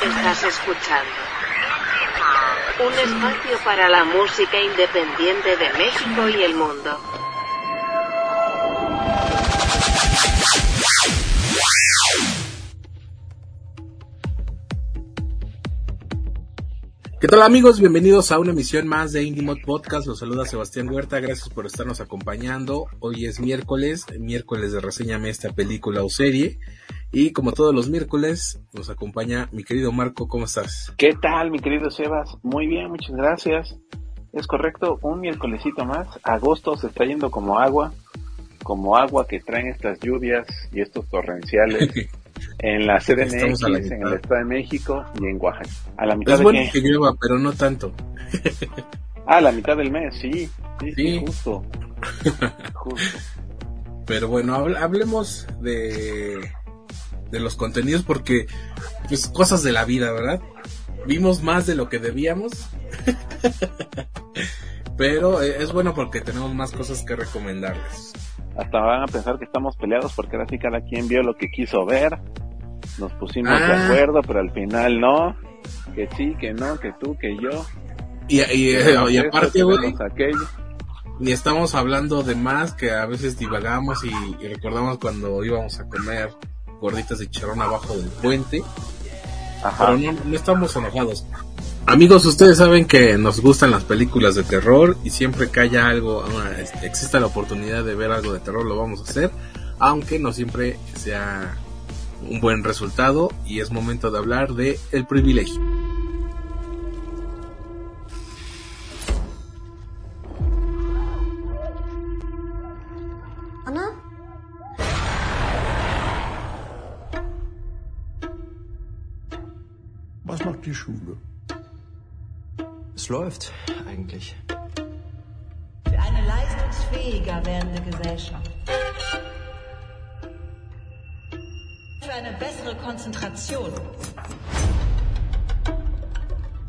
Estás escuchando un espacio para la música independiente de México y el mundo. ¿Qué tal amigos? Bienvenidos a una emisión más de Indie Mod Podcast. Los saluda Sebastián Huerta. Gracias por estarnos acompañando. Hoy es miércoles, miércoles de reseñame esta película o serie. Y como todos los miércoles, nos acompaña mi querido Marco. ¿Cómo estás? ¿Qué tal, mi querido Sebas? Muy bien, muchas gracias. Es correcto, un miércolesito más. Agosto se está yendo como agua, como agua que traen estas lluvias y estos torrenciales en la CDMX, en el Estado de México y en Oaxaca. A la mitad es bueno que llueva, pero no tanto. ah, a la mitad del mes, sí, sí, sí. justo. justo. Pero bueno, hablemos de, de los contenidos porque, pues, cosas de la vida, ¿verdad? Vimos más de lo que debíamos. pero eh, es bueno porque tenemos más cosas que recomendarles hasta van a pensar que estamos peleados porque ahora sí cada quien vio lo que quiso ver. Nos pusimos de ah. acuerdo, pero al final no. Que sí, que no, que tú, que yo. Y, y, aparte, güey, ni estamos hablando de más, que a veces divagamos y, recordamos cuando íbamos a comer gorditas de charrón abajo del puente. Pero no, no estamos enojados. Amigos, ustedes saben que nos gustan las películas de terror y siempre que haya algo, ah, este, exista la oportunidad de ver algo de terror, lo vamos a hacer, aunque no siempre sea un buen resultado y es momento de hablar de el privilegio. Schule? Es läuft eigentlich. Für eine leistungsfähiger werdende Gesellschaft. Für eine bessere Konzentration.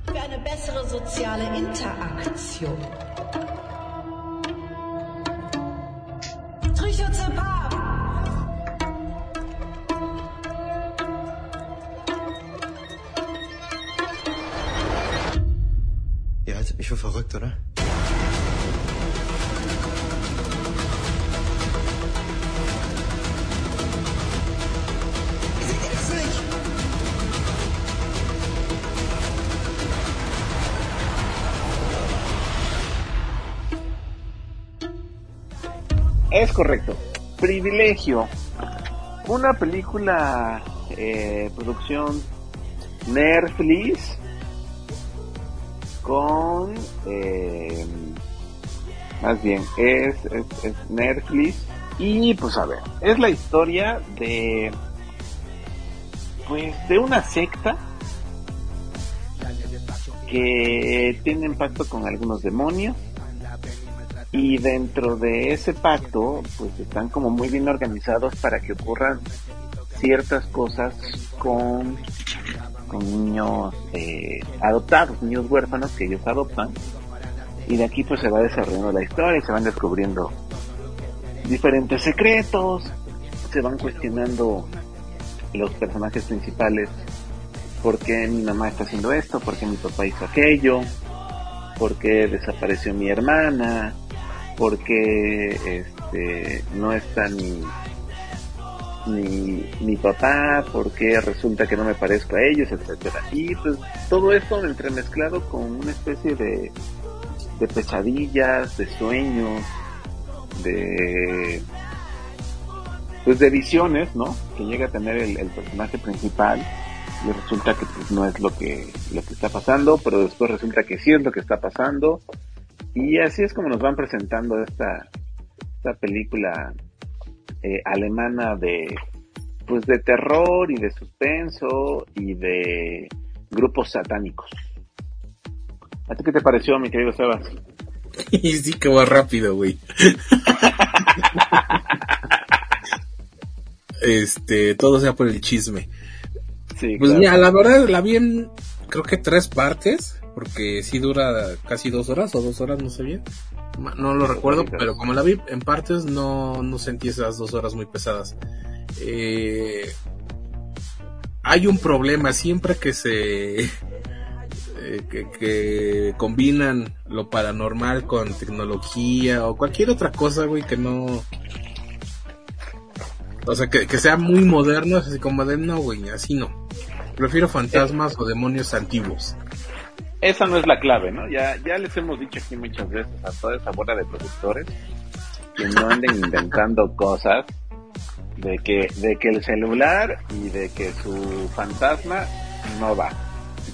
Für eine bessere soziale Interaktion. Es correcto. Privilegio. Una película, eh, producción Netflix con... Eh, más bien, es, es, Netflix. Y pues a ver, es la historia de... Pues de una secta que tiene pacto con algunos demonios y dentro de ese pacto pues están como muy bien organizados para que ocurran ciertas cosas con con niños eh, adoptados, niños huérfanos que ellos adoptan. Y de aquí pues se va desarrollando la historia y se van descubriendo diferentes secretos, se van cuestionando los personajes principales, por qué mi mamá está haciendo esto, por qué mi papá hizo aquello, por qué desapareció mi hermana, por qué este, no está mi, mi, mi papá, porque resulta que no me parezco a ellos, etcétera. Y pues todo esto entremezclado con una especie de, pesadillas, de sueños, de pues de visiones, ¿no? Que llega a tener el, personaje principal y resulta que pues, no es lo que lo que está pasando, pero después resulta que sí es lo que está pasando y así es como nos van presentando esta esta película eh, alemana de pues de terror y de suspenso y de grupos satánicos. ¿A ti qué te pareció, mi querido Sebas? sí que va rápido, güey. este, todo sea por el chisme. Sí, pues mira, la verdad la vi en creo que tres partes, porque sí dura casi dos horas o dos horas, no sé bien. No lo recuerdo, pero como la vi en partes no, no sentí esas dos horas muy pesadas. Eh, hay un problema siempre que se eh, que, que, combinan lo paranormal con tecnología o cualquier otra cosa, güey, que no... O sea, que, que sea muy moderno, así como de no, güey, así no. Prefiero fantasmas o demonios antiguos. Esa no es la clave, ¿no? Ya, ya les hemos dicho aquí muchas veces a toda esa bola de productores que no anden inventando cosas de que, de que el celular y de que su fantasma no va.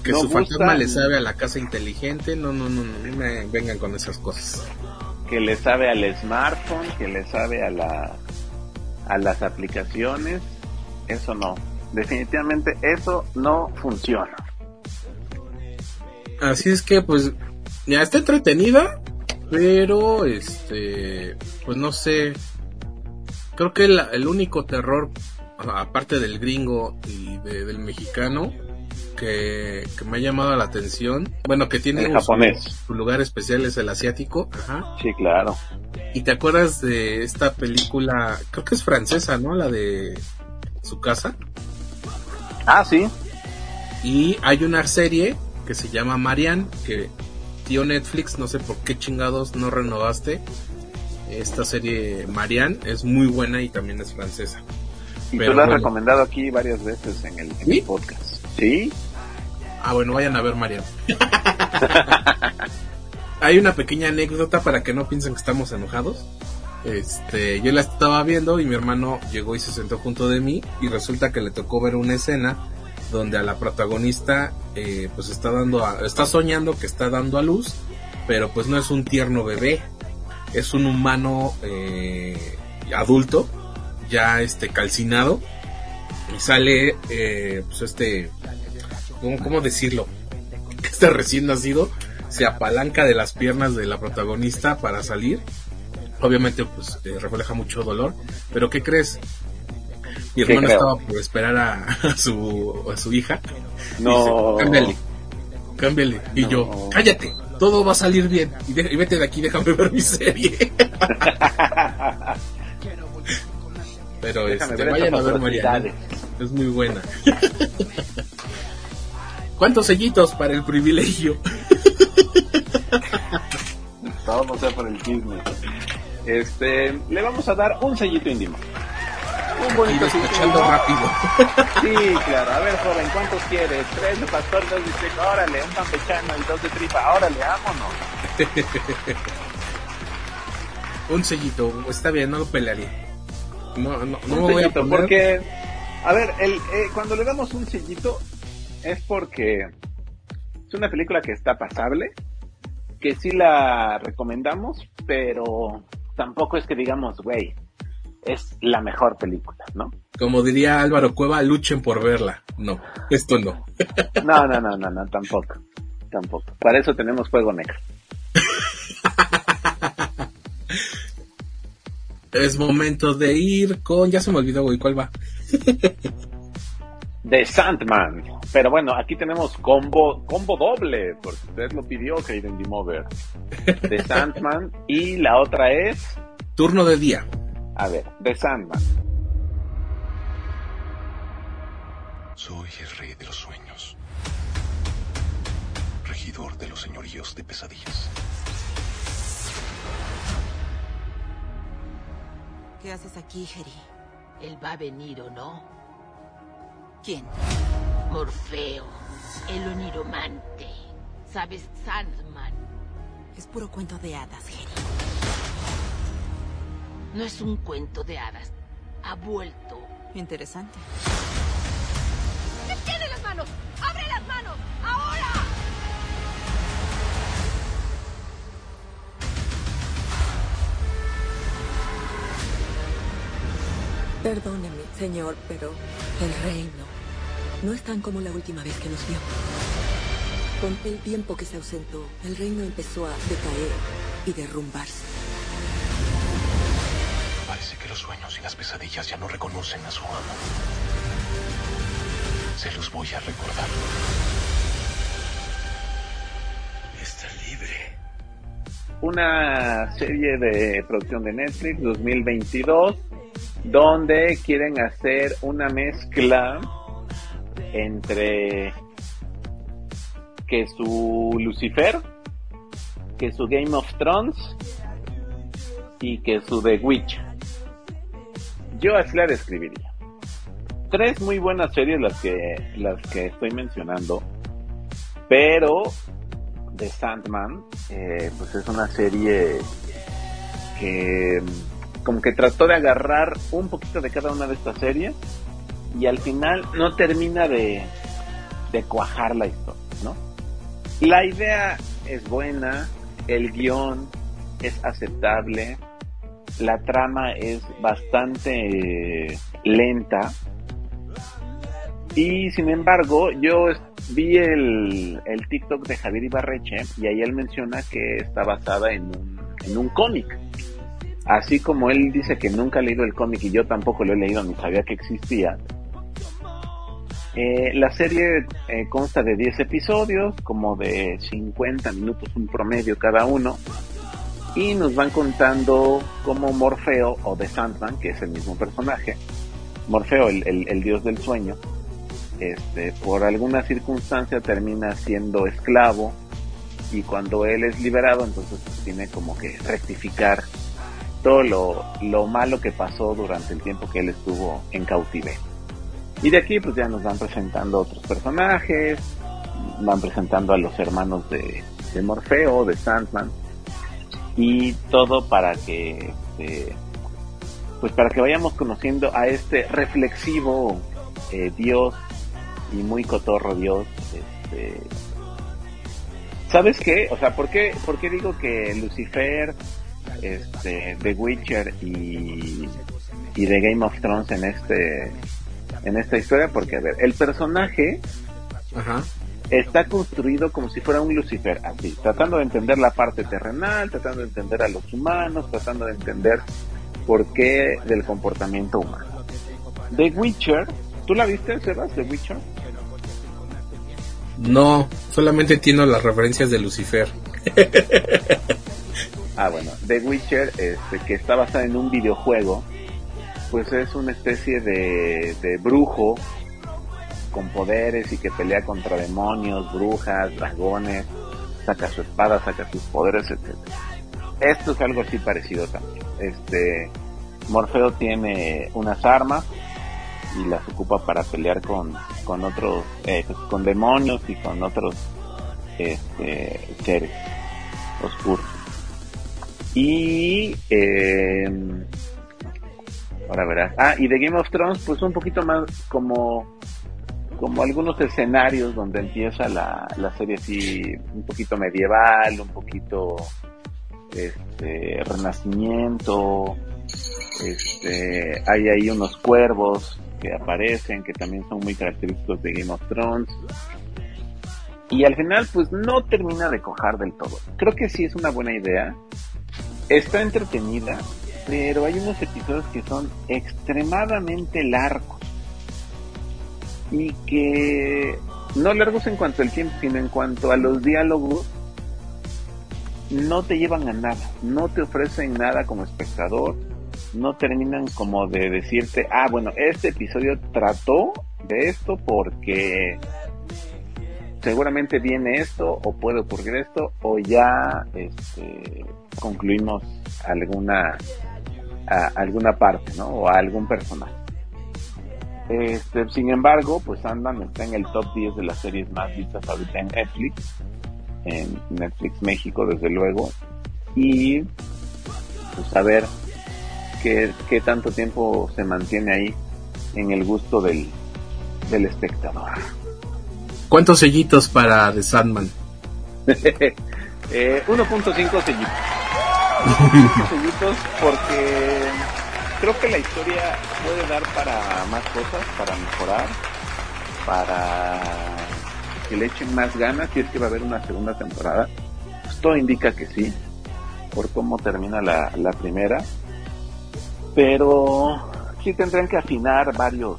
Que su fantasma le sabe a la casa inteligente, no, no, no, no, me vengan con esas cosas. Que le sabe al smartphone, que le sabe a la a las aplicaciones, eso no. Definitivamente eso no funciona. Así es que pues ya está entretenida, pero este pues no sé. Creo que el único terror aparte del gringo y del mexicano que, me ha llamado la atención, bueno, que tiene japonés. Su, lugar especial es el asiático, ajá. Sí, claro. ¿Y te acuerdas de esta película, creo que es francesa, ¿no? La de su casa. Ah, sí. Y hay una serie que se llama Marianne, que tío Netflix, no sé por qué chingados no renovaste. Esta serie Marianne es muy buena y también es francesa. Y tú la has recomendado aquí varias veces en el, en el podcast. ¿Sí? Ah, bueno, vayan a ver Marianne. Hay una pequeña anécdota para que no piensen que estamos enojados. Este, yo la estaba viendo y mi hermano llegó y se sentó junto de mí y resulta que le tocó ver una escena donde a la protagonista eh, pues está dando está soñando que está dando a luz pero pues no es un tierno bebé es un humano eh, adulto ya este calcinado y sale eh, pues este ¿cómo, cómo decirlo este recién nacido se apalanca de las piernas de la protagonista para salir. Obviamente pues refleja mucho dolor pero qué crees mi hermano estaba por esperar a, su, a su hija. No. cámbiale, cámbiale. Y yo, cállate, todo va a salir bien. Y, vete de aquí, déjame ver mi serie. Pero este, vayan a ver Mariana. Es muy buena. ¿Cuántos sellitos para el privilegio? Todo sea por el chisme. Este, le vamos a dar un sellito íntimo un bonito escuchando rápido. Sí, claro. A ver, joven, ¿cuántos quieres? Tres de pastor, dos de tripa. Órale, un campechano y dos de tripa. Órale, vámonos. un sellito, está bien, no lo pelearía. No, no, no me voy a poner... porque, a ver, el, eh, cuando le damos un sellito es porque es una película que está pasable, que sí la recomendamos, pero tampoco es que digamos, güey, es la mejor película, ¿no? Como diría Álvaro Cueva, luchen por verla. No, esto no. no, no, no, no, no, tampoco. Tampoco. Para eso tenemos Fuego Negro. es momento de ir con. Ya se me olvidó, güey, ¿cuál va? de Sandman. Pero bueno, aquí tenemos combo, combo doble, porque usted lo pidió, Hayden Mover. De Sandman. y la otra es. Turno de día. A ver, de Sandman. Soy el rey de los sueños. Regidor de los señoríos de pesadillas. ¿Qué haces aquí, Jerry? Él va a venir o no. ¿Quién? Morfeo, el oniromante. ¿Sabes, Sandman? Es puro cuento de hadas, Jerry. No es un cuento de hadas. Ha vuelto. Interesante. ¡Detiene las manos! ¡Abre las manos! ¡Ahora! Perdóneme, señor, pero el reino no es tan como la última vez que nos vio. Con el tiempo que se ausentó, el reino empezó a decaer y derrumbarse. Las pesadillas ya no reconocen a su amo. Se los voy a recordar. Está libre. Una serie de producción de Netflix 2022 donde quieren hacer una mezcla entre que su Lucifer, que su Game of Thrones y que su The Witch. Yo así la describiría. Tres muy buenas series las que, las que estoy mencionando, pero The Sandman, eh, pues es una serie que como que trató de agarrar un poquito de cada una de estas series y al final no termina de, de cuajar la historia, ¿no? La idea es buena, el guion es aceptable, la trama es bastante lenta y sin embargo yo vi el, el TikTok de Javier Ibarreche y ahí él menciona que está basada en un, en un cómic. Así como él dice que nunca ha leído el cómic y yo tampoco lo he leído ni sabía que existía, eh, la serie eh, consta de 10 episodios, como de 50 minutos un promedio cada uno, y nos van contando cómo Morfeo, o The Sandman, que es el mismo personaje, Morfeo, el, dios del sueño, este, por alguna circunstancia termina siendo esclavo, y cuando él es liberado, entonces tiene como que rectificar todo lo, lo malo que pasó durante el tiempo que él estuvo en cautiverio. Y de aquí pues ya nos van presentando otros personajes, van presentando a los hermanos de, Morfeo, de Sandman, y todo para que este, pues para que vayamos conociendo a este reflexivo eh, Dios y muy cotorro Dios. Este, ¿Sabes qué? O sea, ¿por qué, ¿por qué digo que Lucifer, este, The Witcher y, y The Game of Thrones en este en esta historia porque, a ver, el personaje está construido como si fuera un Lucifer, así, tratando de entender la parte terrenal, tratando de entender a los humanos, tratando de entender por qué del comportamiento humano. The Witcher, ¿tú la viste, Sebas, The Witcher? No, solamente entiendo las referencias de Lucifer. ah, bueno, The Witcher, este, que está basada en un videojuego pues es una especie de, brujo con poderes y que pelea contra demonios, brujas, dragones, saca su espada, saca sus poderes, etc. Esto es algo así parecido también. Este Morfeo tiene unas armas y las ocupa para pelear con, con otros, eh, con demonios y con otros este, seres oscuros. Y eh, Ahora verás. Ah, y de Game of Thrones, pues un poquito más como como algunos escenarios donde empieza la, la serie así un poquito medieval, un poquito este renacimiento, este hay ahí unos cuervos que aparecen que también son muy característicos de Game of Thrones. Y al final pues no termina de cojar del todo. Creo que sí es una buena idea. Está entretenida, pero hay unos episodios que son extremadamente largos y que no largos en cuanto al tiempo, sino en cuanto a los diálogos, no te llevan a nada, no te ofrecen nada como espectador, no terminan como de decirte, ah, bueno, este episodio trató de esto porque seguramente viene esto o puede ocurrir esto o ya este, concluimos alguna alguna parte, ¿no? O a algún personaje. Este, sin embargo, pues Andan está en el top 10 de las series más vistas ahorita en Netflix, en Netflix México, desde luego, y pues a ver qué, qué tanto tiempo se mantiene ahí en el gusto del, del espectador. ¿Cuántos sellitos para The Sandman? eh, 1.5 sellitos. porque creo que la historia puede dar para más cosas, para mejorar, para que le echen más ganas si es que va a haber una segunda temporada. Pues todo indica que sí, por cómo termina la, la primera. Pero sí tendrán que afinar varios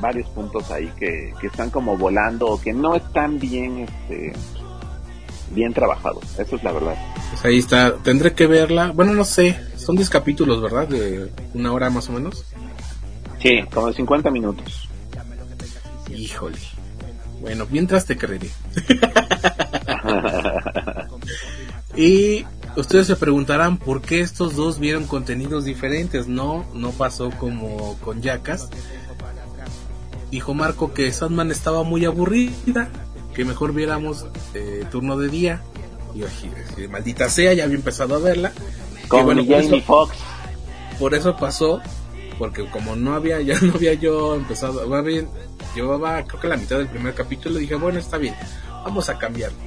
varios puntos ahí que, que están como volando o que no están bien este bien trabajados, eso es la verdad. Pues ahí está, tendré que verla. Bueno, no sé, son 10 capítulos, ¿verdad? De una hora más o menos. Sí, como de 50 minutos. Híjole. Bueno, mientras te creeré. y ustedes se preguntarán por qué estos dos vieron contenidos diferentes. No, no pasó como con Jackas. Dijo Marco que Sandman estaba muy aburrida, que mejor viéramos eh, turno de día. Y yo dije, maldita sea, ya había empezado a verla. Con bueno, Jamie Fox. Por eso pasó, porque como no había, ya no había yo empezado, va bien, llevaba creo que la mitad del primer capítulo, dije, bueno, está bien, vamos a cambiarlo.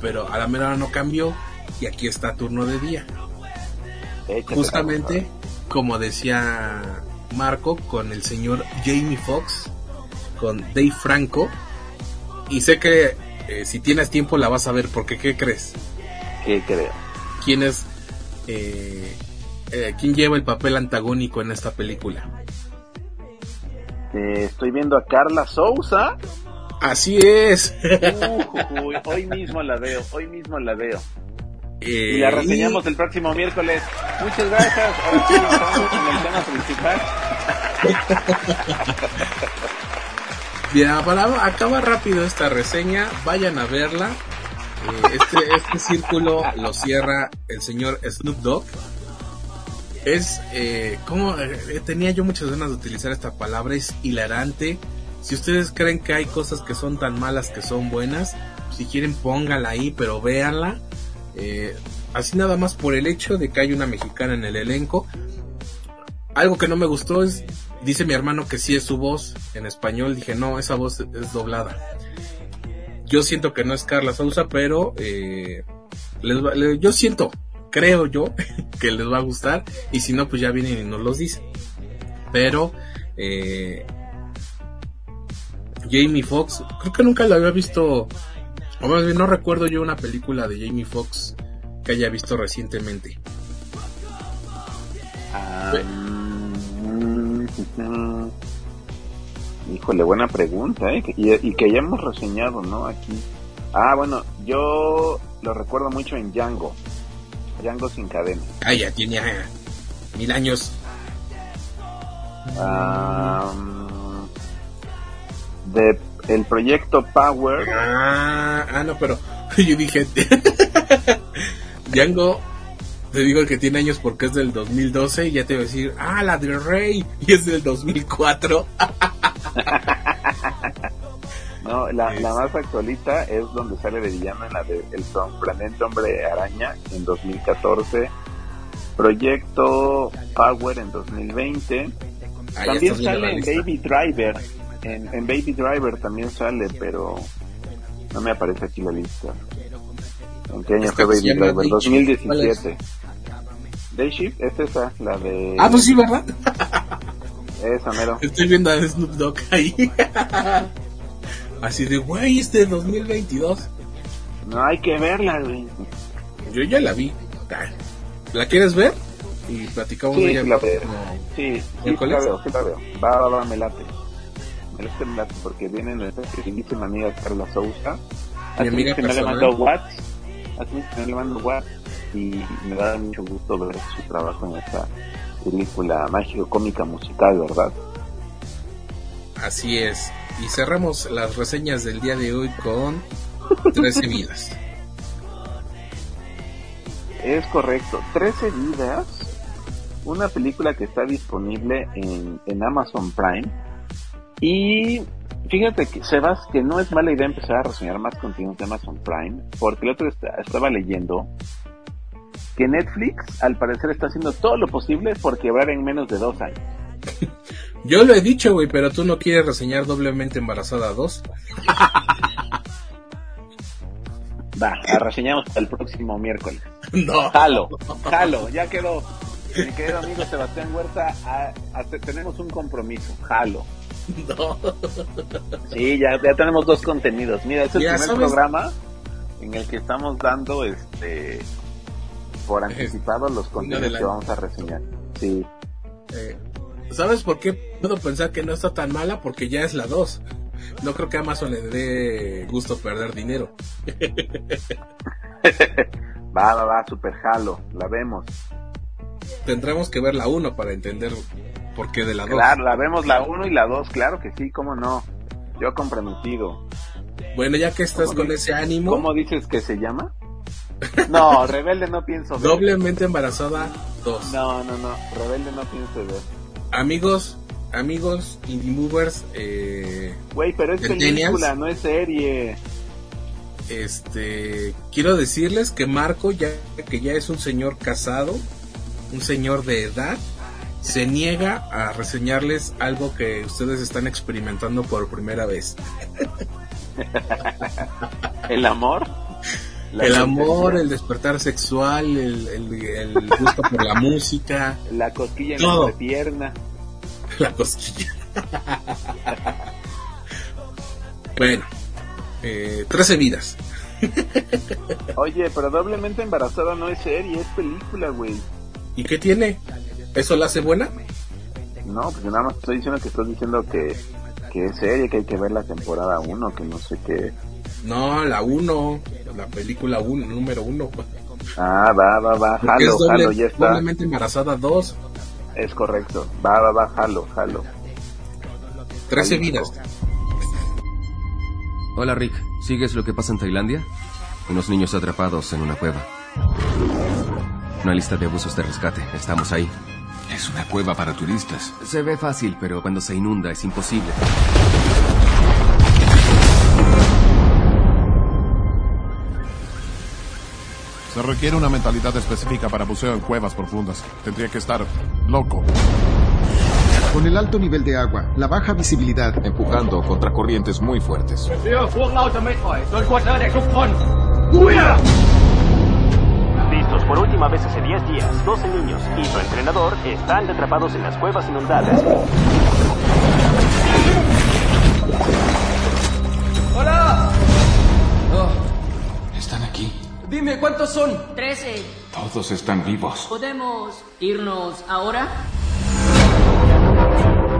Pero a la mera hora no cambió y aquí está turno de día. Justamente, como decía Marco, con el señor Jamie Foxx, con Dave Franco, y sé que eh, si tienes tiempo la vas a ver, porque ¿qué crees? ¿Qué creo? ¿Quién es, eh, eh, quién lleva el papel antagónico en esta película? estoy viendo a Carla Souza. Así es. hoy mismo la veo, hoy mismo la veo. y la reseñamos el próximo miércoles. Muchas gracias. Ahora sí, estamos en el tema principal. Bien, para acabar rápido esta reseña, vayan a verla. Eh, este, este círculo lo cierra el señor Snoop Dogg. Es, eh, como eh, tenía yo muchas ganas de utilizar esta palabra, es hilarante. Si ustedes creen que hay cosas que son tan malas que son buenas, si quieren póngala ahí, pero véanla. Así nada más por el hecho de que hay una mexicana en el elenco. Algo que no me gustó es Dice mi hermano que sí es su voz en español. Dije, no, esa voz es doblada. Yo siento que no es Carla Sousa, pero eh, yo siento, creo yo, que les va a gustar. Y si no, pues ya vienen y nos los dicen. Pero eh, Jamie Foxx, creo que nunca la había visto. O más bien, no recuerdo yo una película de Jamie Foxx que haya visto recientemente. Ah, Híjole, buena pregunta, ¿eh? Y, que ya hemos reseñado, ¿no? Aquí. Ah, bueno, yo lo recuerdo mucho en Django. Django sin cadena. Ah, ya tiene mil años. de el proyecto Power. Ah, ah, no, pero yo dije Django te digo que tiene años porque es del 2012 y ya te voy a decir, ah, la del Rey, y es del 2004. no, la, la, más actualita es donde sale de villano en la de El Planeta Hombre Araña en 2014, Proyecto Power en 2020, ah, también sale en Baby Driver, en, en Baby Driver también sale, pero no me aparece aquí la lista. ¿En qué año fue Baby Driver? 2017. Dayshift es esa, la de. Ah, pues sí, ¿verdad? Esa, mero. Estoy viendo a Snoop Dogg ahí. Así de, güey, este de 2022. No hay que verla, güey. Yo ya la vi. ¿La quieres ver? Y platicamos de ella. Sí, la veo. Sí, sí, la veo, sí la veo. Va, va, va, me late. Me late, me late, porque viene nuestra queridísima amiga Carla Sousa. Mi amiga no le mando WhatsApp. Así que no le mando WhatsApp y me da mucho gusto ver su trabajo en esta película mágico cómica musical, ¿verdad? Así es. Y cerramos las reseñas del día de hoy con 13 vidas. Es correcto, 13 vidas, una película que está disponible en, en Amazon Prime. Y fíjate que Sebas, que no es mala idea empezar a reseñar más contenidos de Amazon Prime, porque el otro estaba leyendo que Netflix al parecer está haciendo todo lo posible por quebrar en menos de dos años. Yo lo he dicho, güey, pero tú no quieres reseñar doblemente embarazada 2. Va, la reseñamos el próximo miércoles. No. Jalo, jalo, ya quedó. Mi querido amigo Sebastián Huerta, tenemos un compromiso, jalo. No. Sí, ya, ya tenemos dos contenidos. Mira, este es el primer programa en el que estamos dando este por anticipado los contenidos que vamos a reseñar. Sí. Eh, ¿Sabes por qué puedo pensar que no está tan mala? Porque ya es la 2. No creo que Amazon le dé gusto perder dinero. va, va, va, super jalo, la vemos. Tendremos que ver la 1 para entender por qué de la 2. Claro, la vemos la 1 y la 2, claro que sí, cómo no. Yo comprometido. Bueno, ya que estás con ese ánimo. ¿Cómo dices que se llama? No, Rebelde no pienso ver. Doblemente embarazada 2. No, no, no. Rebelde no pienso ver. Amigos, amigos indie movers. Eh, Güey, pero es película, no es serie. Este, quiero decirles que Marco, ya que ya es un señor casado, un señor de edad, se niega a reseñarles algo que ustedes están experimentando por primera vez. ¿El amor? El amor, el despertar sexual, el, el, gusto por la música. La cosquilla en la pierna. La cosquilla. bueno, eh, 13 vidas. Oye, pero doblemente embarazada no es serie, es película, güey. ¿Y qué tiene? ¿Eso la hace buena? No, pues nada más estoy diciendo que estás diciendo que, que es serie, que hay que ver la temporada 1, que no sé qué. No, la 1, la película 1, número 1. Ah, va, va, va, jalo, jalo, ya está. Doblemente embarazada 2. Es correcto, va, va, va, jalo, jalo. 13 vidas. Hola Rick, ¿sigues lo que pasa en Tailandia? Unos niños atrapados en una cueva. Una lista de abusos de rescate, estamos ahí. Es una cueva para turistas. Se ve fácil, pero cuando se inunda es imposible. Se requiere una mentalidad específica para buceo en cuevas profundas. Tendría que estar loco. Con el alto nivel de agua, la baja visibilidad, empujando contra corrientes muy fuertes. Listos por última vez hace 10 días, 12 niños y su entrenador están atrapados en las cuevas inundadas. ¡Hola! Dime, ¿cuántos son? Trece. Todos están vivos. ¿Podemos irnos ahora?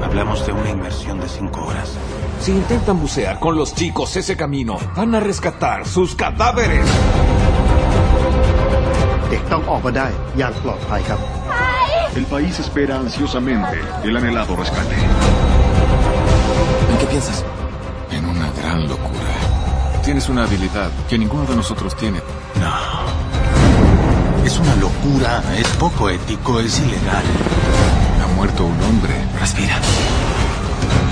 Hablamos de una inmersión de cinco horas. Si intentan bucear con los chicos ese camino, van a rescatar sus cadáveres. El país espera ansiosamente el anhelado rescate. ¿En qué piensas? En una gran locura. Tienes una habilidad que ninguno de nosotros tiene. No. Es una locura, es poco ético, es ilegal. Ha muerto un hombre. Respira.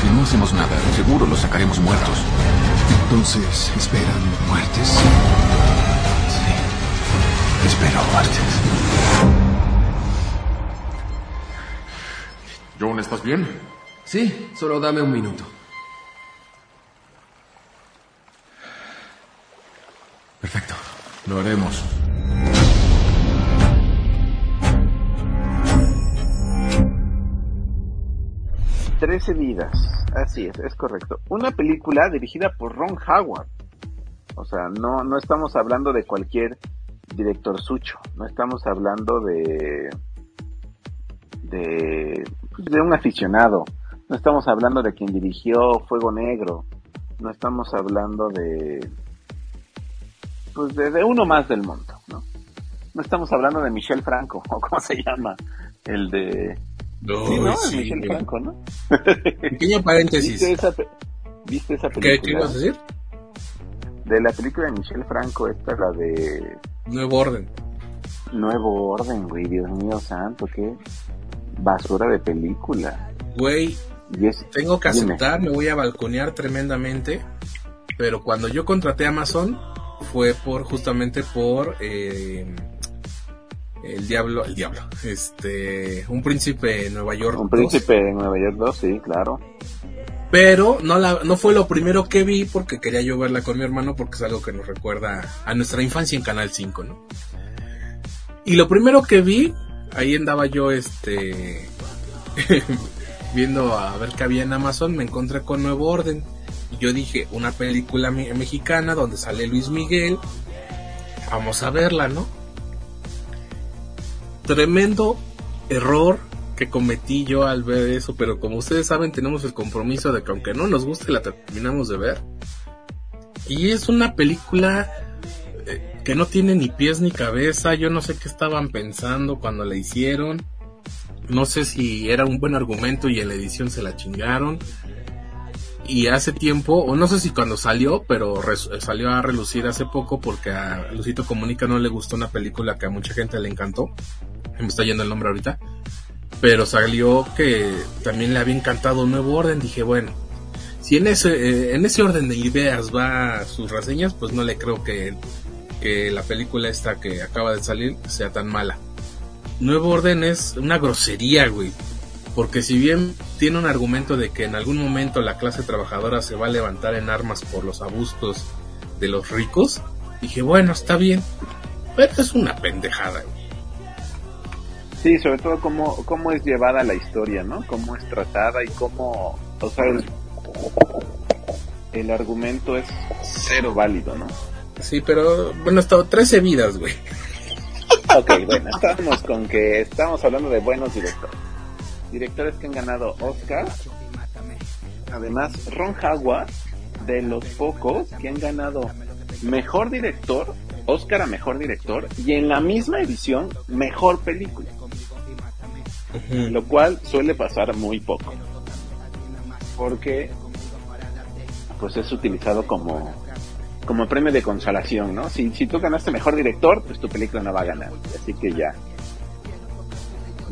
Si no hacemos nada, seguro los sacaremos muertos. Entonces, ¿esperan muertes? Sí. Espero muertes. John, ¿estás bien? Sí, solo dame un minuto. Perfecto. Lo haremos. Trece vidas, así es, es correcto. Una película dirigida por Ron Howard. O sea, no, no estamos hablando de cualquier director sucho, no estamos hablando de de, de un aficionado, no estamos hablando de quien dirigió Fuego Negro, no estamos hablando de pues de, de uno más del mundo, ¿no? No estamos hablando de Michel Franco, o cómo se llama, el de No, Sí, ¿no? sí, Michel mira. Franco, ¿no? Pequeño paréntesis. ¿Viste esa, pe- ¿Viste esa película? ¿Qué, qué ibas a decir? De la película de Michel Franco, esta la de Nuevo orden. Nuevo Orden, güey, Dios mío santo, qué basura de película. Güey, Y es- tengo que dime. aceptar, me voy a balconear tremendamente. Pero cuando yo contraté Amazon fue por justamente por eh, el diablo, el diablo, este, un príncipe de Nueva York. Un 2. príncipe de Nueva York 2, sí, claro. Pero no la, no fue lo primero que vi porque quería yo verla con mi hermano porque es algo que nos recuerda a nuestra infancia en Canal 5, ¿no? Y lo primero que vi, ahí andaba yo este viendo a ver qué había en Amazon, me encontré con Nuevo Orden. Y yo dije, una película me- mexicana donde sale Luis Miguel. Vamos a verla, ¿no? Tremendo error que cometí yo al ver eso, pero como ustedes saben tenemos el compromiso de que aunque no nos guste la terminamos de ver. Y es una película eh, que no tiene ni pies ni cabeza, yo no sé qué estaban pensando cuando la hicieron. No sé si era un buen argumento y en la edición se la chingaron. Y hace tiempo, o no sé si cuando salió, pero salió a relucir hace poco porque a Lucito Comunica no le gustó una película que a mucha gente le encantó. Me está yendo el nombre ahorita. Pero salió que también le había encantado un nuevo orden. Dije, bueno, si en ese, eh, en ese orden de ideas va sus reseñas, pues no le creo que, que la película esta que acaba de salir sea tan mala. Nuevo orden es una grosería, güey porque si bien tiene un argumento de que en algún momento la clase trabajadora se va a levantar en armas por los abusos de los ricos, dije, bueno, está bien, pero es una pendejada. Sí, sobre todo cómo, cómo es llevada la historia, ¿no? Cómo es tratada y cómo, o sea, el, el argumento es cero válido, ¿no? Sí, pero bueno, estado 13 vidas, güey. Ok, bueno, estamos con que estamos hablando de buenos directores directores que han ganado Oscar. Además, Ron Howard, de los pocos que han ganado mejor director, Oscar a mejor director, y en la misma edición, mejor película. Lo cual suele pasar muy poco. Porque pues es utilizado como como premio de consolación, ¿no? Si, si tú ganaste mejor director, pues tu película no va a ganar. Así que ya,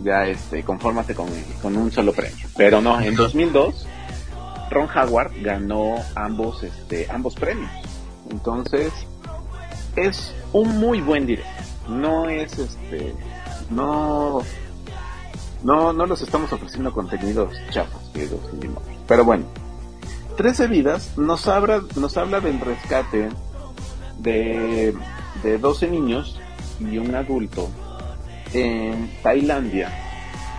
ya este, confórmate con, un solo premio. Pero no, en 2002 Ron Howard ganó ambos, este, ambos premios. Entonces, es un muy buen director. No es este, no, no, no los estamos ofreciendo contenidos chafos, Pero bueno, 13 vidas nos habla, nos habla del rescate de, de 12 niños y un adulto en Tailandia.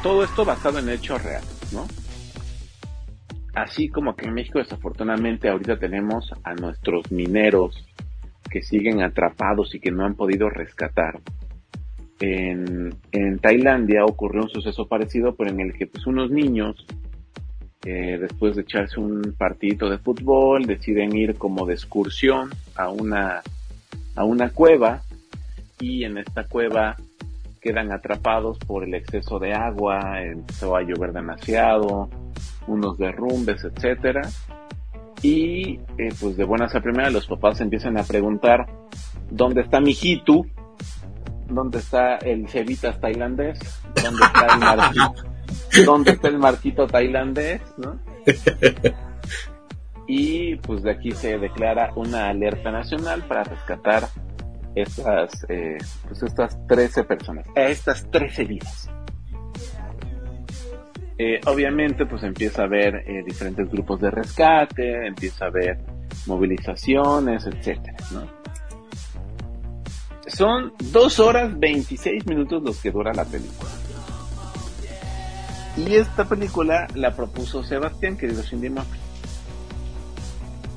Todo esto basado en hechos reales, ¿no? Así como que en México desafortunadamente ahorita tenemos a nuestros mineros que siguen atrapados y que no han podido rescatar. En, en Tailandia ocurrió un suceso parecido, pero en el que pues unos niños, eh, después de echarse un partidito de fútbol, deciden ir como de excursión a una, a una cueva y en esta cueva quedan atrapados por el exceso de agua, empezó a llover demasiado, unos derrumbes, etcétera. Y eh, pues de buenas a primeras los papás empiezan a preguntar ¿dónde está mi hitu? ¿Dónde está el cevitas tailandés? ¿Dónde está el marquito? ¿Dónde está el marquito tailandés? ¿no? Y pues de aquí se declara una alerta nacional para rescatar estas, eh, pues estas 13 personas, a estas 13 vidas. Eh, obviamente, pues empieza a haber eh, diferentes grupos de rescate, empieza a haber movilizaciones, etcétera, Son 2 horas 26 minutos los que dura la película. Y esta película la propuso Sebastián, querido Cindy Murphy.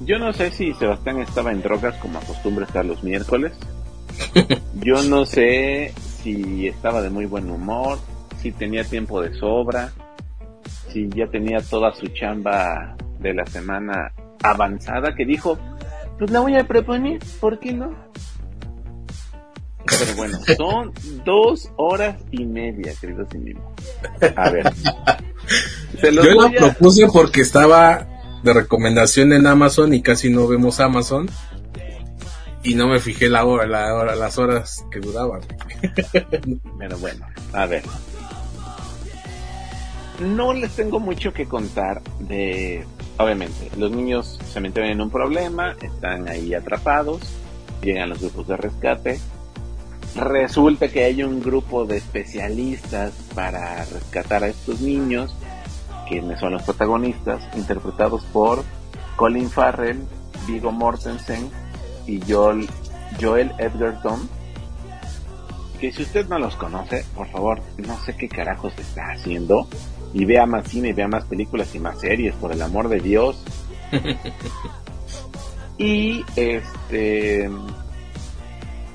Yo no sé si Sebastián estaba en drogas como acostumbra estar los miércoles, yo no sé si estaba de muy buen humor, si tenía tiempo de sobra, si ya tenía toda su chamba de la semana avanzada, que dijo, pues la voy a proponer, ¿por qué no? Pero bueno, son dos horas y media, queridos mismo. A ver. Yo la propuse porque estaba de recomendación en Amazon y casi no vemos Amazon y no me fijé la hora, la hora, las horas que duraban. Pero bueno, a ver. No les tengo mucho que contar de, obviamente, los niños se meten en un problema, están ahí atrapados, llegan los grupos de rescate. Resulta que hay un grupo de especialistas para rescatar a estos niños, quienes son los protagonistas, interpretados por Colin Farrell, Vigo Mortensen y Joel, Joel Edgerton. Que si usted no los conoce, por favor, no sé qué carajos está haciendo. Y vea más cine, y vea más películas y más series, por el amor de Dios. y este.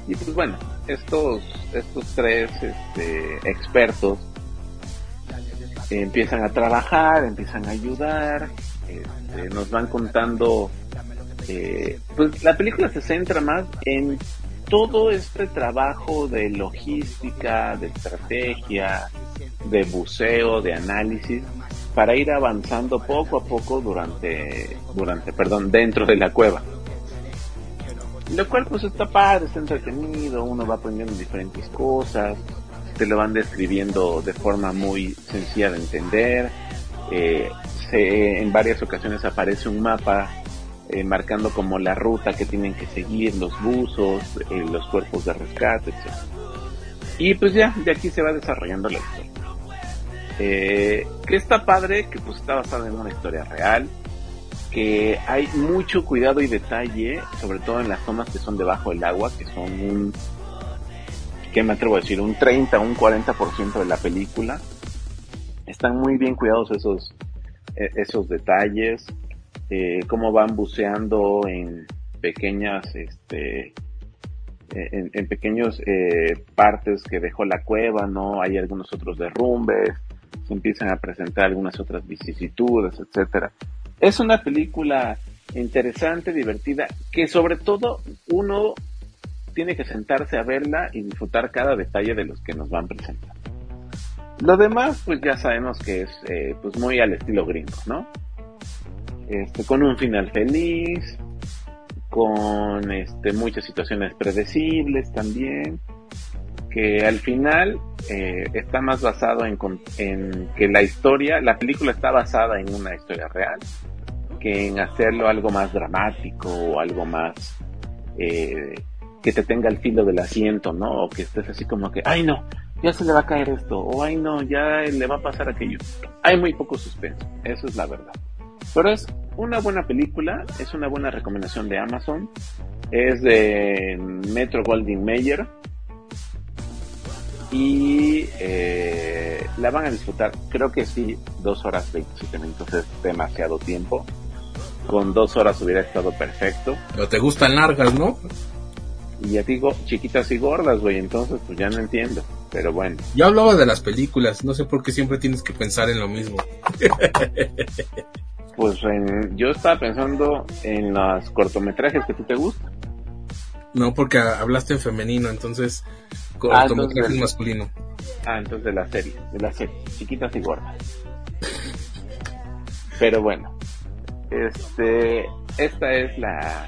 Y pues bueno, estos, estos tres este, expertos empiezan a trabajar, empiezan a ayudar, este, nos van contando eh, pues la película se centra más en todo este trabajo de logística, de estrategia, de buceo, de análisis para ir avanzando poco a poco durante, durante, perdón, dentro de la cueva. Lo cual pues está padre, está entretenido, uno va aprendiendo diferentes cosas, te lo van describiendo de forma muy sencilla de entender. Eh, en varias ocasiones aparece un mapa eh, marcando como la ruta que tienen que seguir los buzos, eh, los cuerpos de rescate, etc. Y pues ya, de aquí se va desarrollando la historia. Eh, que está padre, que pues está basada en una historia real, que hay mucho cuidado y detalle, sobre todo en las zonas que son debajo del agua, que son un, ¿qué me atrevo a decir? Un 30, un 40% de la película. Están muy bien cuidados esos, e, esos detalles, eh, cómo van buceando en pequeñas, este, en, pequeños eh, partes que dejó la cueva, ¿no? Hay algunos otros derrumbes, se empiezan a presentar algunas otras vicisitudes, etcétera. Es una película interesante, divertida, que sobre todo uno tiene que sentarse a verla y disfrutar cada detalle de los que nos van presentando. Lo demás, pues ya sabemos que es eh, pues muy al estilo gringo, ¿no? Este, con un final feliz, con este, muchas situaciones predecibles también, que al final eh, está más basado en, en, que la historia, la película está basada en una historia real, que en hacerlo algo más dramático o algo más eh, que te tenga el filo del asiento, ¿no? O que estés así como que, ay no, ya se le va a caer esto, o ay no, ya le va a pasar aquello. Hay muy poco suspenso, eso es la verdad. Pero es una buena película, es una buena recomendación de Amazon, es de Metro Goldwyn Mayer y eh, la van a disfrutar. Creo que sí, dos horas 27 minutos es demasiado tiempo. Con dos horas hubiera estado perfecto. Pero te gustan largas, ¿no? Y ya digo, chiquitas y gordas, güey, entonces pues ya no entiendo. Pero bueno. Yo hablaba de las películas, no sé por qué siempre tienes que pensar en lo mismo. pues yo estaba pensando en los cortometrajes que tú te gustan. No, porque hablaste en femenino, entonces cortometraje ah, masculino. Ah, entonces de la serie, de la serie, chiquitas y gordas. Pero bueno, este, esta es la,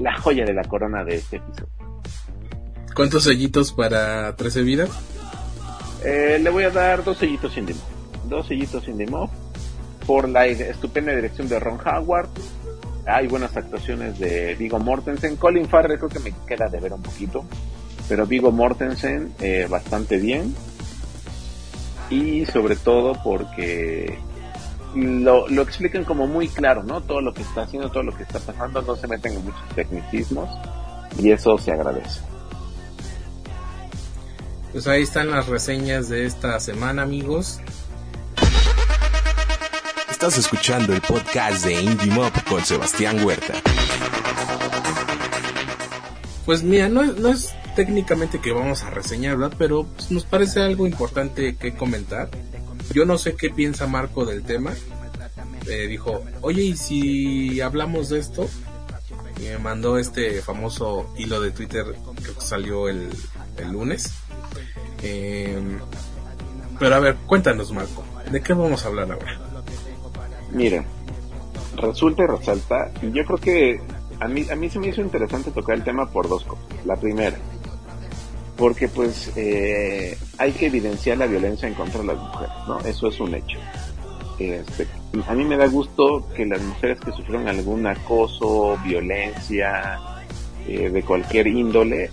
la joya de la corona de este episodio. ¿Cuántos sellitos para 13 vidas? Eh, le voy a dar dos sellitos sin demo. Dos sellitos sin demo por la estupenda dirección de Ron Howard. Hay buenas actuaciones de Vigo Mortensen. Colin Farrell creo que me queda de ver un poquito. Pero Vigo Mortensen eh, bastante bien. Y sobre todo porque lo, lo explican como muy claro, ¿no? Todo lo que está haciendo, todo lo que está pasando, no se meten en muchos tecnicismos. Y eso se agradece. Pues ahí están las reseñas de esta semana, amigos. Estás escuchando el podcast de Indie Mob con Sebastián Huerta. Pues mira, no, no es técnicamente que vamos a reseñar, ¿verdad? Pero pues, nos parece algo importante que comentar. Yo no sé qué piensa Marco del tema. Eh, dijo, oye, ¿y si hablamos de esto? Me mandó este famoso hilo de Twitter que salió el, el lunes eh, pero a ver, cuéntanos Marco, ¿de qué vamos a hablar ahora? Mira, resulta y resalta, yo creo que a mí, a mí se me hizo interesante tocar el tema por dos cosas. La primera, porque pues eh, hay que evidenciar la violencia en contra de las mujeres, ¿no? Eso es un hecho. Este, a mí me da gusto que las mujeres que sufrieron algún acoso, violencia, eh, de cualquier índole,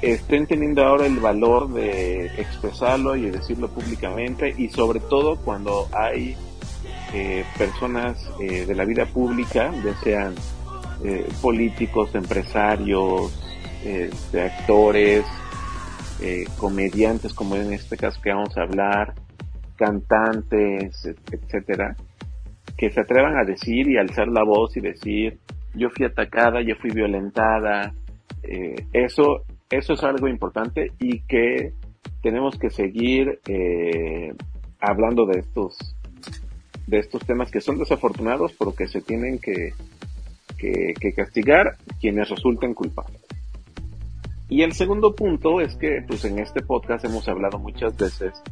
estén teniendo ahora el valor de expresarlo y decirlo públicamente y sobre todo cuando hay eh, personas eh, de la vida pública, ya sean eh, políticos, empresarios, este, actores, comediantes como en este caso que vamos a hablar, cantantes, etcétera, que se atrevan a decir y alzar la voz y decir yo fui atacada, yo fui violentada, eso eso es algo importante y que tenemos que seguir eh, hablando de estos de estos temas que son desafortunados porque se tienen que, que, castigar quienes resulten culpables. Y el segundo punto es que pues en este podcast hemos hablado muchas veces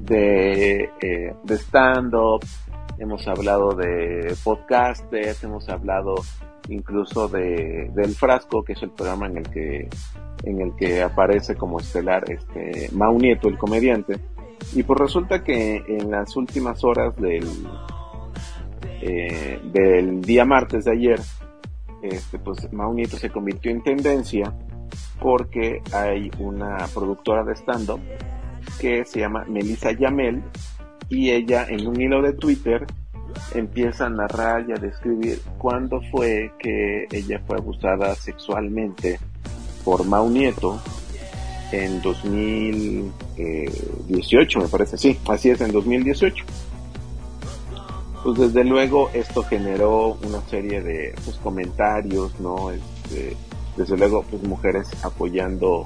de, eh, de stand-up, hemos hablado de podcasters, hemos hablado incluso de del frasco, que es el programa en el que en el que aparece como estelar este Mau Nieto, el comediante. Y pues resulta que en las últimas horas del eh, del día martes de ayer, este, pues Mau Nieto se convirtió en tendencia porque hay una productora de stand-up que se llama Melissa Yamel y ella en un hilo de Twitter empieza a narrar y a describir cuándo fue que ella fue abusada sexualmente por Mau Nieto en 2018, me parece, sí, así es, en 2018. Pues desde luego esto generó una serie de pues, comentarios, ¿no? Este, desde luego, pues mujeres apoyando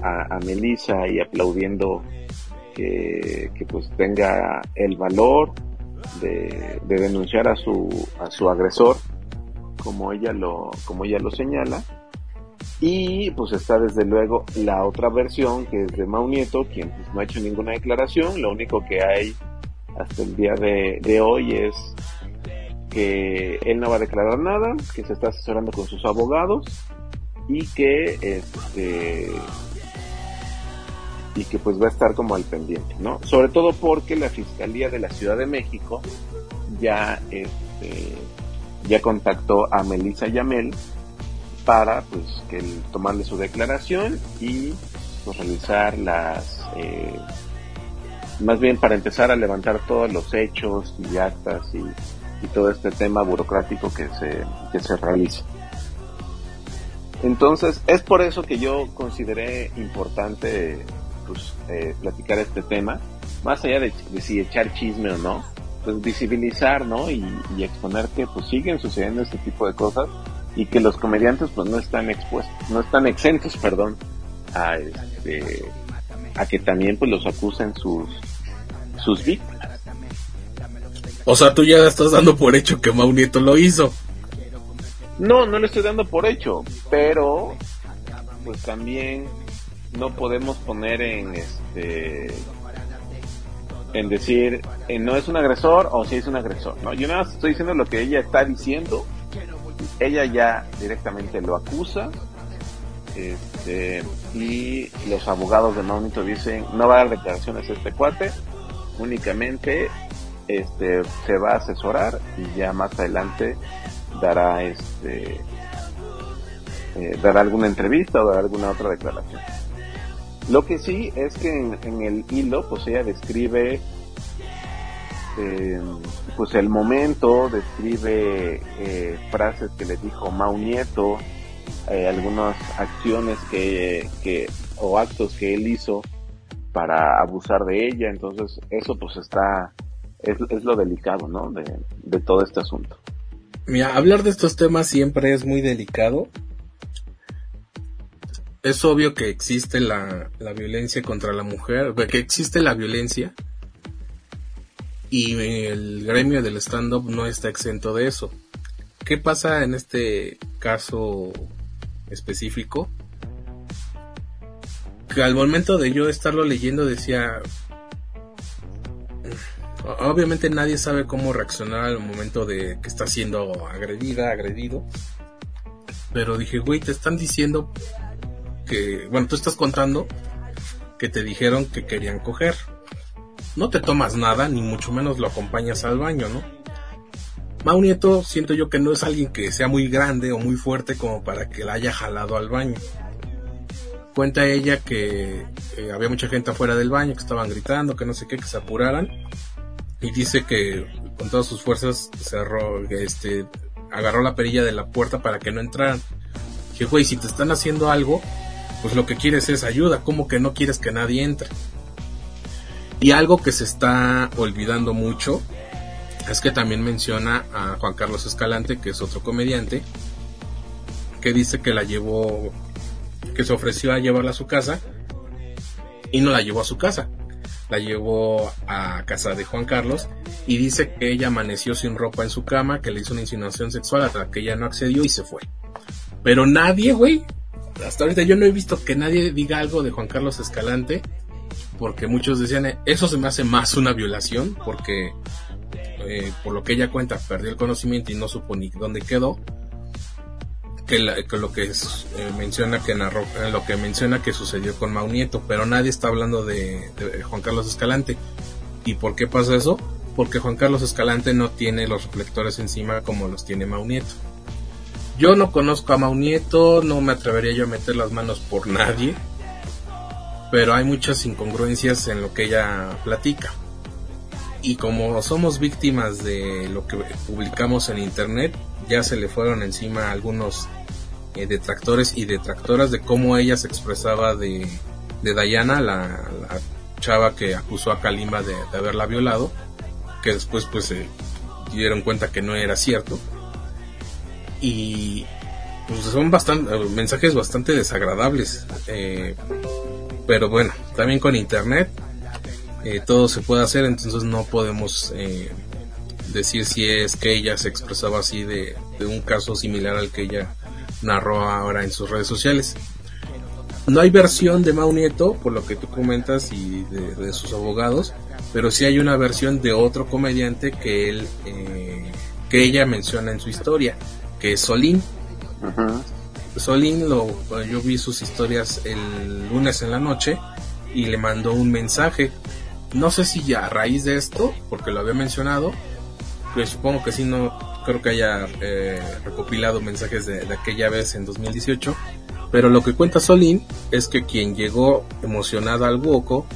a, a Melissa y aplaudiendo que, pues tenga el valor de, de, denunciar a su, a su agresor, como ella lo, como ella lo señala. Y pues está desde luego la otra versión que es de Mau Nieto, quien pues, no ha hecho ninguna declaración, lo único que hay hasta el día de, de hoy es que él no va a declarar nada, que se está asesorando con sus abogados y que este y que pues va a estar como al pendiente, ¿no? Sobre todo porque la Fiscalía de la Ciudad de México ya este ya contactó a Melissa Yamel para pues que él, tomarle su declaración y pues realizar las eh, más bien para empezar a levantar todos los hechos y actas y, todo este tema burocrático que se, que se realiza. Entonces, es por eso que yo consideré importante pues, eh, platicar este tema, más allá de, de, si echar chisme o no, pues visibilizar, ¿no? Y, y, exponer que pues siguen sucediendo este tipo de cosas y que los comediantes pues no están expuestos, no están exentos, perdón, a este, a que también pues los acusen sus, sus víctimas. O sea, tú ya estás dando por hecho que Mau Nieto lo hizo. No, no lo estoy dando por hecho, pero pues también no podemos poner en este en decir eh, no es un agresor o si es un agresor, ¿no? Yo nada más estoy diciendo lo que ella está diciendo. Ella ya directamente lo acusa. Este, y los abogados de Maunito dicen no va a dar declaraciones este cuate, únicamente este se va a asesorar y ya más adelante dará este eh, dará alguna entrevista o dará alguna otra declaración. Lo que sí es que en, en el hilo, pues ella describe eh, pues el momento, describe eh, frases que le dijo Mau Nieto, eh, algunas acciones que, o actos que él hizo para abusar de ella, entonces eso pues está, es, es lo delicado, ¿no? De, de todo este asunto. Mira, hablar de estos temas siempre es muy delicado es obvio que existe la, la, violencia contra la mujer, que existe la violencia y el gremio del stand-up no está exento de eso. ¿Qué pasa en este caso específico? Que al momento de yo estarlo leyendo decía, obviamente nadie sabe cómo reaccionar al momento de que está siendo agredida, agredido. Pero dije, güey, te están diciendo que, bueno, tú estás contando que te dijeron que querían coger. No te tomas nada, ni mucho menos lo acompañas al baño, ¿no? Mau Nieto siento yo que no es alguien que sea muy grande o muy fuerte como para que la haya jalado al baño. Cuenta ella que eh, había mucha gente afuera del baño, que estaban gritando, que no sé qué, que se apuraran. Y dice que con todas sus fuerzas cerró, este, agarró la perilla de la puerta para que no entraran. Que güey, si te están haciendo algo, pues lo que quieres es ayuda, como que no quieres que nadie entre. Y algo que se está olvidando mucho es que también menciona a Juan Carlos Escalante, que es otro comediante, que dice que la llevó, que se ofreció a llevarla a su casa y no la llevó a su casa. La llevó a casa de Juan Carlos y dice que ella amaneció sin ropa en su cama, que le hizo una insinuación sexual hasta que ella no accedió y se fue. Pero nadie, güey, hasta ahorita yo no he visto que nadie diga algo de Juan Carlos Escalante porque muchos decían, eso se me hace más una violación, porque eh, por lo que ella cuenta, perdió el conocimiento y no supo ni dónde quedó. Que, lo que eh, menciona que narró, eh, lo que menciona que sucedió con Maunieto, pero nadie está hablando de, Juan Carlos Escalante. ¿Y por qué pasa eso? Porque Juan Carlos Escalante no tiene los reflectores encima como los tiene Maunieto. Yo no conozco a Maunieto, no me atrevería yo a meter las manos por nadie, pero hay muchas incongruencias en lo que ella platica y como somos víctimas de lo que publicamos en internet, ya se le fueron encima algunos eh, detractores y detractoras de cómo ella se expresaba de, de Diana, la, chava que acusó a Kalima de, haberla violado, que después pues se dieron cuenta que no era cierto. Y pues son bastante, mensajes bastante desagradables. Eh, pero bueno, también con internet eh, todo se puede hacer, entonces no podemos eh, decir si es que ella se expresaba así de, un caso similar al que ella narró ahora en sus redes sociales. No hay versión de Mau Nieto, por lo que tú comentas, y de, sus abogados, pero sí hay una versión de otro comediante que él, eh, que ella menciona en su historia, que es Solín. Solín, lo, yo vi sus historias el lunes en la noche y le mandó un mensaje no sé si ya a raíz de esto, porque lo había mencionado, pues supongo que sí, no creo que haya eh, recopilado mensajes de, aquella vez en 2018. Pero lo que cuenta Solín es que quien llegó emocionada al Woco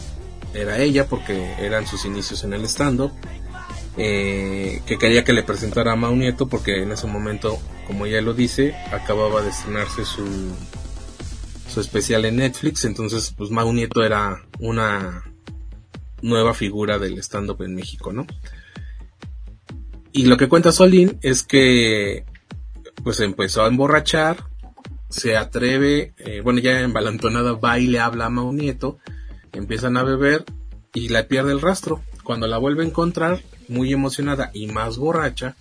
era ella, porque eran sus inicios en el stand-up. Eh, que quería que le presentara a Mau Nieto porque en ese momento, como ella lo dice, acababa de estrenarse su, su especial en Netflix, entonces pues Mau Nieto era una nueva figura del stand-up en México, ¿no? Y lo que cuenta Solín es que pues empezó a emborrachar, se atreve, eh, bueno ya en balantonada va y le habla a Mau Nieto, empiezan a beber y la pierde el rastro. Cuando la vuelve a encontrar, muy emocionada y más borracha,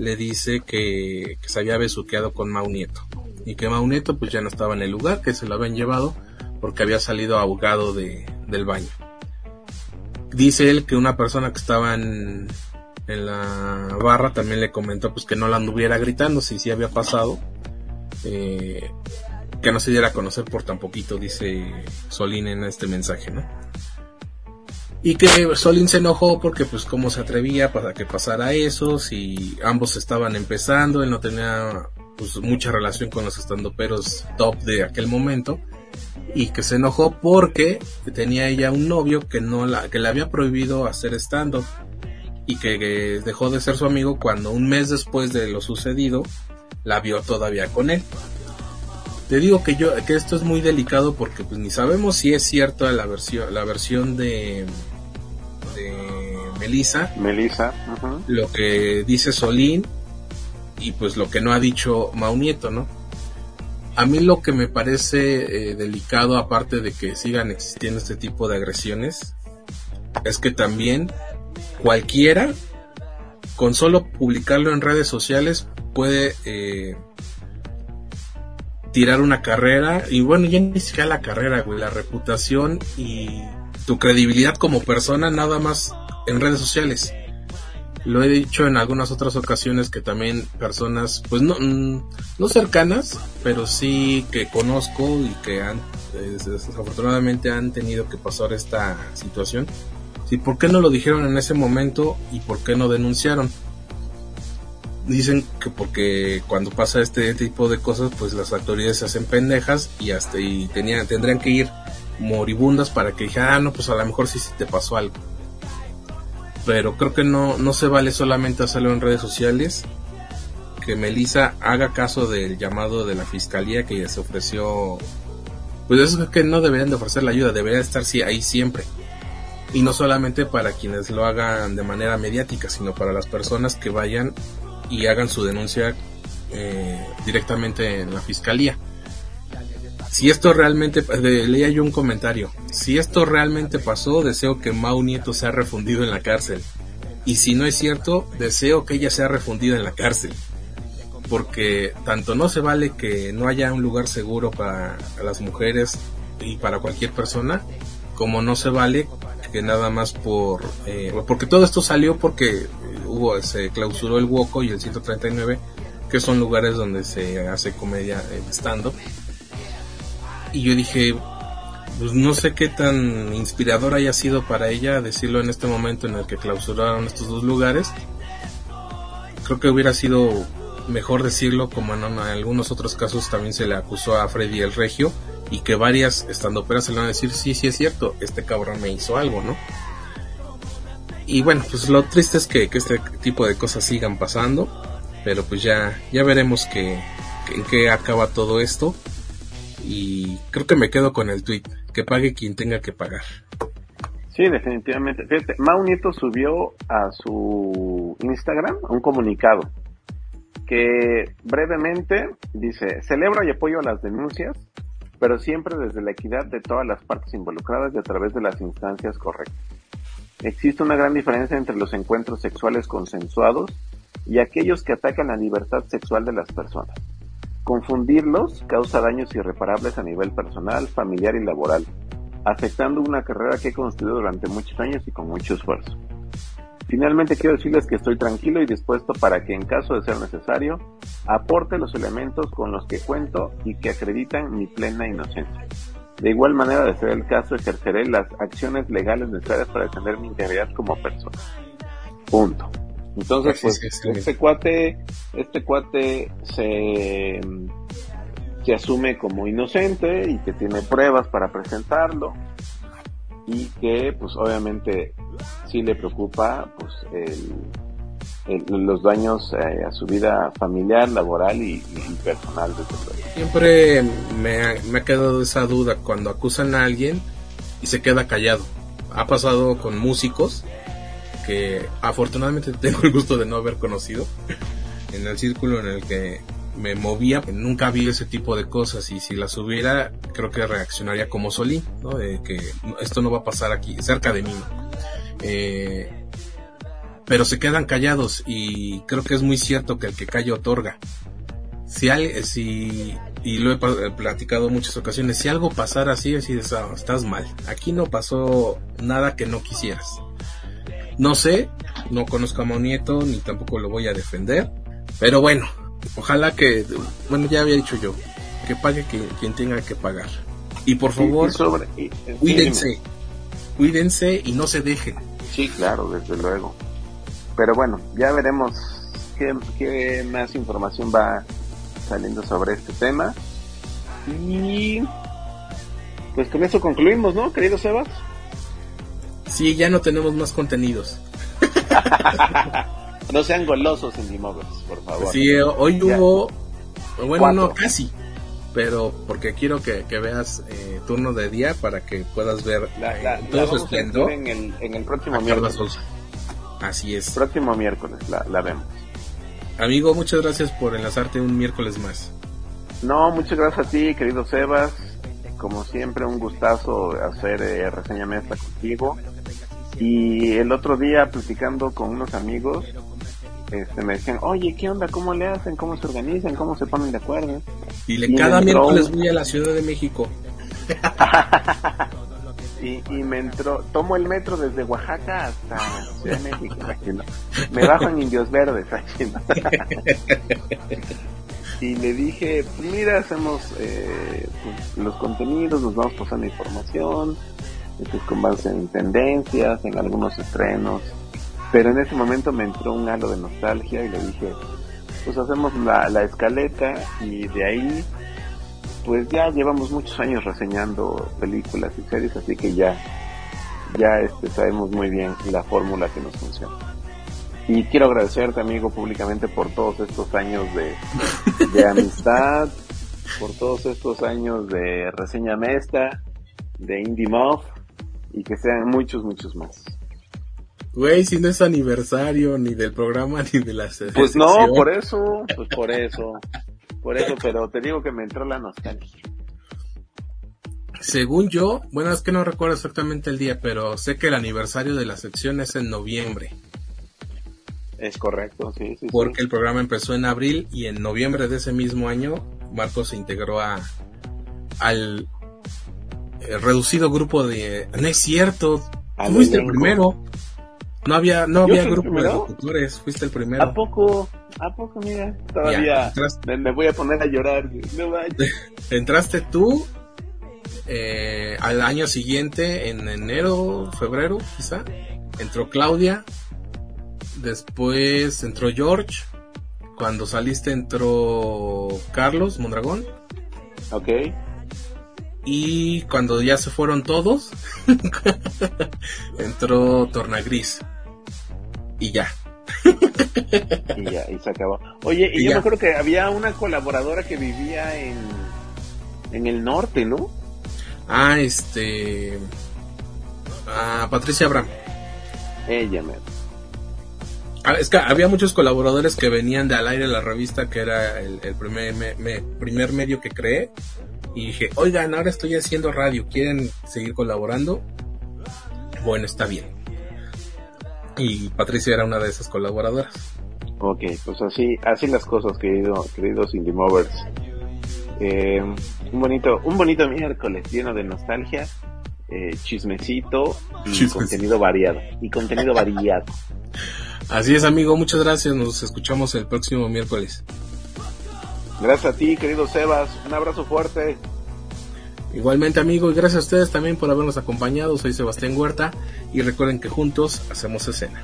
le dice que, se había besuqueado con Mau Nieto. Y que Mau Nieto pues ya no estaba en el lugar, que se lo habían llevado porque había salido ahogado de, del baño. Dice él que una persona que estaba en, la barra también le comentó pues que no la anduviera gritando si sí había pasado eh, que no se diera a conocer por tan poquito dice Solín en este mensaje no y que Solín se enojó porque pues cómo se atrevía para que pasara eso si ambos estaban empezando él no tenía pues mucha relación con los estandoperos top de aquel momento y que se enojó porque tenía ella un novio que no la que le había prohibido hacer stand up y que, dejó de ser su amigo cuando un mes después de lo sucedido la vio todavía con él. Te digo que yo que esto es muy delicado porque pues ni sabemos si es cierto la versión la versión de Melissa, Melissa, lo que dice Solín y pues lo que no ha dicho Maunieto, ¿no? A mí lo que me parece eh, delicado, aparte de que sigan existiendo este tipo de agresiones, es que también cualquiera, con solo publicarlo en redes sociales, puede eh, tirar una carrera, y bueno, ya ni siquiera la carrera, güey, la reputación y tu credibilidad como persona nada más en redes sociales. Lo he dicho en algunas otras ocasiones que también personas, pues no, mm, no cercanas, pero sí que conozco y que han, desafortunadamente han tenido que pasar esta situación. Sí, ¿por qué no lo dijeron en ese momento y por qué no denunciaron? Dicen que porque cuando pasa este tipo de cosas, pues las autoridades se hacen pendejas y hasta y tenían, tendrían que ir moribundas para que dijeran, ah, no, pues a lo mejor sí, sí te pasó algo pero creo que no, no se vale solamente hacerlo en redes sociales. Que Melissa haga caso del llamado de la fiscalía que ya se ofreció. Pues eso es que no deberían de ofrecer la ayuda, debería estar ahí siempre. Y no solamente para quienes lo hagan de manera mediática, sino para las personas que vayan y hagan su denuncia eh, directamente en la fiscalía si esto realmente, leía yo un comentario, si esto realmente pasó, deseo que Mau Nieto sea refundido en la cárcel. Y si no es cierto, deseo que ella sea refundida en la cárcel. Porque tanto no se vale que no haya un lugar seguro para las mujeres y para cualquier persona, como no se vale que nada más por eh, porque todo esto salió porque hubo se clausuró el Woco y el 139 que son lugares donde se hace comedia stand y yo dije pues no sé qué tan inspirador haya sido para ella decirlo en este momento en el que clausuraron estos dos lugares creo que hubiera sido mejor decirlo como en, algunos otros casos también se le acusó a Freddy el Regio y que varias estando operas se le van a decir sí, sí es cierto, este cabrón me hizo algo, ¿no? Y bueno, pues lo triste es que, este tipo de cosas sigan pasando, pero pues ya, ya veremos que, en qué acaba todo esto. Y creo que me quedo con el tweet, que pague quien tenga que pagar. Sí, definitivamente. Fíjate, Mau Nieto subió a su Instagram un comunicado que brevemente dice, celebro y apoyo las denuncias, pero siempre desde la equidad de todas las partes involucradas y a través de las instancias correctas. Existe una gran diferencia entre los encuentros sexuales consensuados y aquellos que atacan la libertad sexual de las personas. Confundirlos causa daños irreparables a nivel personal, familiar y laboral, afectando una carrera que he construido durante muchos años y con mucho esfuerzo. Finalmente quiero decirles que estoy tranquilo y dispuesto para que en caso de ser necesario aporte los elementos con los que cuento y que acreditan mi plena inocencia. De igual manera, de ser el caso, ejerceré las acciones legales necesarias para defender mi integridad como persona. Punto. Entonces, pues, este cuate, este cuate se, se asume como inocente y que tiene pruebas para presentarlo y que, pues, obviamente sí le preocupa pues los daños eh, a su vida familiar, laboral y, personal. Siempre me, me ha quedado esa duda cuando acusan a alguien y se queda callado. Ha pasado con músicos afortunadamente tengo el gusto de no haber conocido en el círculo en el que me movía, nunca vi ese tipo de cosas y si las hubiera, creo que reaccionaría como Solín, ¿no? De que esto no va a pasar aquí, cerca de mí. Eh, pero se quedan callados y creo que es muy cierto que el que calla otorga. Si, si y lo he platicado muchas ocasiones, si algo pasara así, así ah, estás mal. Aquí no pasó nada que no quisieras. No sé, no conozco a Monieto ni tampoco lo voy a defender, pero bueno, ojalá que, bueno, ya había dicho yo, que pague quien, tenga que pagar. Y por favor, cuídense, cuídense y no se dejen. Sí, claro, desde luego. Pero bueno, ya veremos qué, más información va saliendo sobre este tema. Y pues con eso concluimos, ¿no, querido Sebas? Sí, ya no tenemos más contenidos. no sean golosos en por favor. Sí, hoy hubo, bueno, no, casi, pero porque quiero que, veas eh, turno de día para que puedas ver eh, todo su esplendor en el, en el próximo miércoles. Así es. Próximo miércoles la, la, vemos. Amigo, muchas gracias por enlazarte un miércoles más. No, muchas gracias a ti, querido Sebas. Como siempre, un gustazo hacer eh, reseña mesa contigo. Y el otro día, platicando con unos amigos, este, me decían, oye, ¿qué onda? ¿Cómo le hacen? ¿Cómo se organizan? ¿Cómo se ponen de acuerdo? Y, le cada miércoles voy a la Ciudad de México. y, y, me entró, tomo el metro desde Oaxaca hasta Ciudad de México, Me bajo en Indios Verdes, y le dije, pues mira, hacemos eh, pues, los contenidos, nos vamos pasando información, pues, con base en tendencias, en algunos estrenos, pero en ese momento me entró un halo de nostalgia y le dije, pues hacemos la, la escaleta y de ahí pues ya llevamos muchos años reseñando películas y series, así que ya, ya este, sabemos muy bien la fórmula que nos funciona. Y quiero agradecerte, amigo, públicamente por todos estos años de, de amistad, por todos estos años de reseña mesta, de Indie Muff, y que sean muchos, muchos más. Güey, si no es aniversario ni del programa ni de la Pues no, por eso, pues por eso. Por eso, pero te digo que me entró la nostalgia. Según yo, bueno, es que no recuerdo exactamente el día, pero sé que el aniversario de la sección es en noviembre. Es correcto, sí, sí. Porque el programa empezó en abril y en noviembre de ese mismo año, Marcos se integró a, al, reducido grupo de... No es cierto, tú fuiste el primero. No había, no había grupo de locutores, fuiste el primero. ¿A poco? ¿A poco, mira? Todavía me, voy a poner a llorar. entraste tú eh, al año siguiente, en enero, febrero, quizá. Entró Claudia. Después entró George. Cuando saliste entró Carlos Mondragón. Ok. Y cuando ya se fueron todos, entró Tornagris. Y ya. y ya, y se acabó. Oye, y, yo me acuerdo que había una colaboradora que vivía en, en el norte, ¿no? Ah, este. Ah, Patricia Abraham. Ella, me. Ah, es que había muchos colaboradores que venían de al aire la revista, que era el, primer, primer medio que creé. Y dije, oigan, ahora estoy haciendo radio, ¿quieren seguir colaborando? Bueno, está bien y Patricia era una de esas colaboradoras. Ok, pues así, así las cosas, querido, queridos Indie Movers. Eh, un bonito, un bonito miércoles lleno de nostalgia, eh, chismecito y contenido variado. Y contenido variado. Así es, amigo, muchas gracias. Nos escuchamos el próximo miércoles. Gracias a ti, querido Sebas. Un abrazo fuerte. Igualmente amigos, gracias a ustedes también por habernos acompañado. Soy Sebastián Huerta y recuerden que juntos hacemos escena.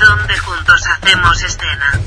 donde juntos hacemos escena.